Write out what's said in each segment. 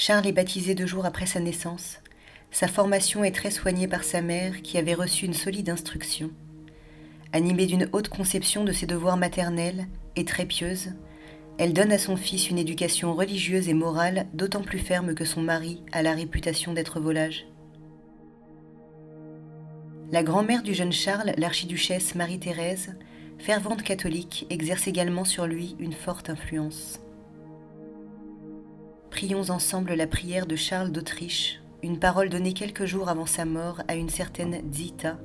Charles est baptisé deux jours après sa naissance. Sa formation est très soignée par sa mère qui avait reçu une solide instruction. Animée d'une haute conception de ses devoirs maternels et très pieuse, elle donne à son fils une éducation religieuse et morale d'autant plus ferme que son mari a la réputation d'être volage. La grand-mère du jeune Charles, l'archiduchesse Marie-Thérèse, fervente catholique, exerce également sur lui une forte influence. Prions ensemble la prière de Charles d'Autriche, une parole donnée quelques jours avant sa mort à une certaine Zita.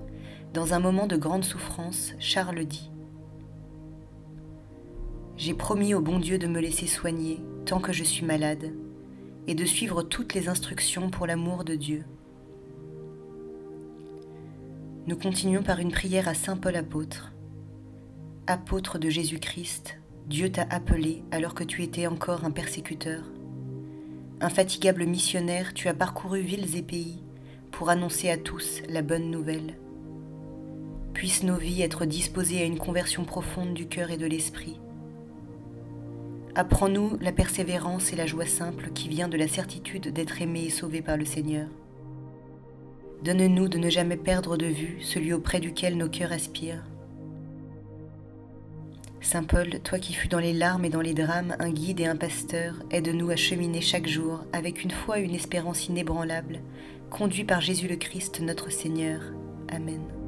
Dans un moment de grande souffrance, Charles dit J'ai promis au bon Dieu de me laisser soigner tant que je suis malade, et de suivre toutes les instructions pour l'amour de Dieu. Nous continuons par une prière à Saint Paul apôtre. Apôtre de Jésus-Christ, Dieu t'a appelé alors que tu étais encore un persécuteur. Infatigable missionnaire, tu as parcouru villes et pays pour annoncer à tous la bonne nouvelle. Puissent nos vies être disposées à une conversion profonde du cœur et de l'esprit. Apprends-nous la persévérance et la joie simple qui vient de la certitude d'être aimé et sauvé par le Seigneur. Donne-nous de ne jamais perdre de vue celui auprès duquel nos cœurs aspirent. Saint Paul, toi qui fus dans les larmes et dans les drames un guide et un pasteur, aide-nous à cheminer chaque jour avec une foi et une espérance inébranlables, conduits par Jésus le Christ notre Seigneur. Amen.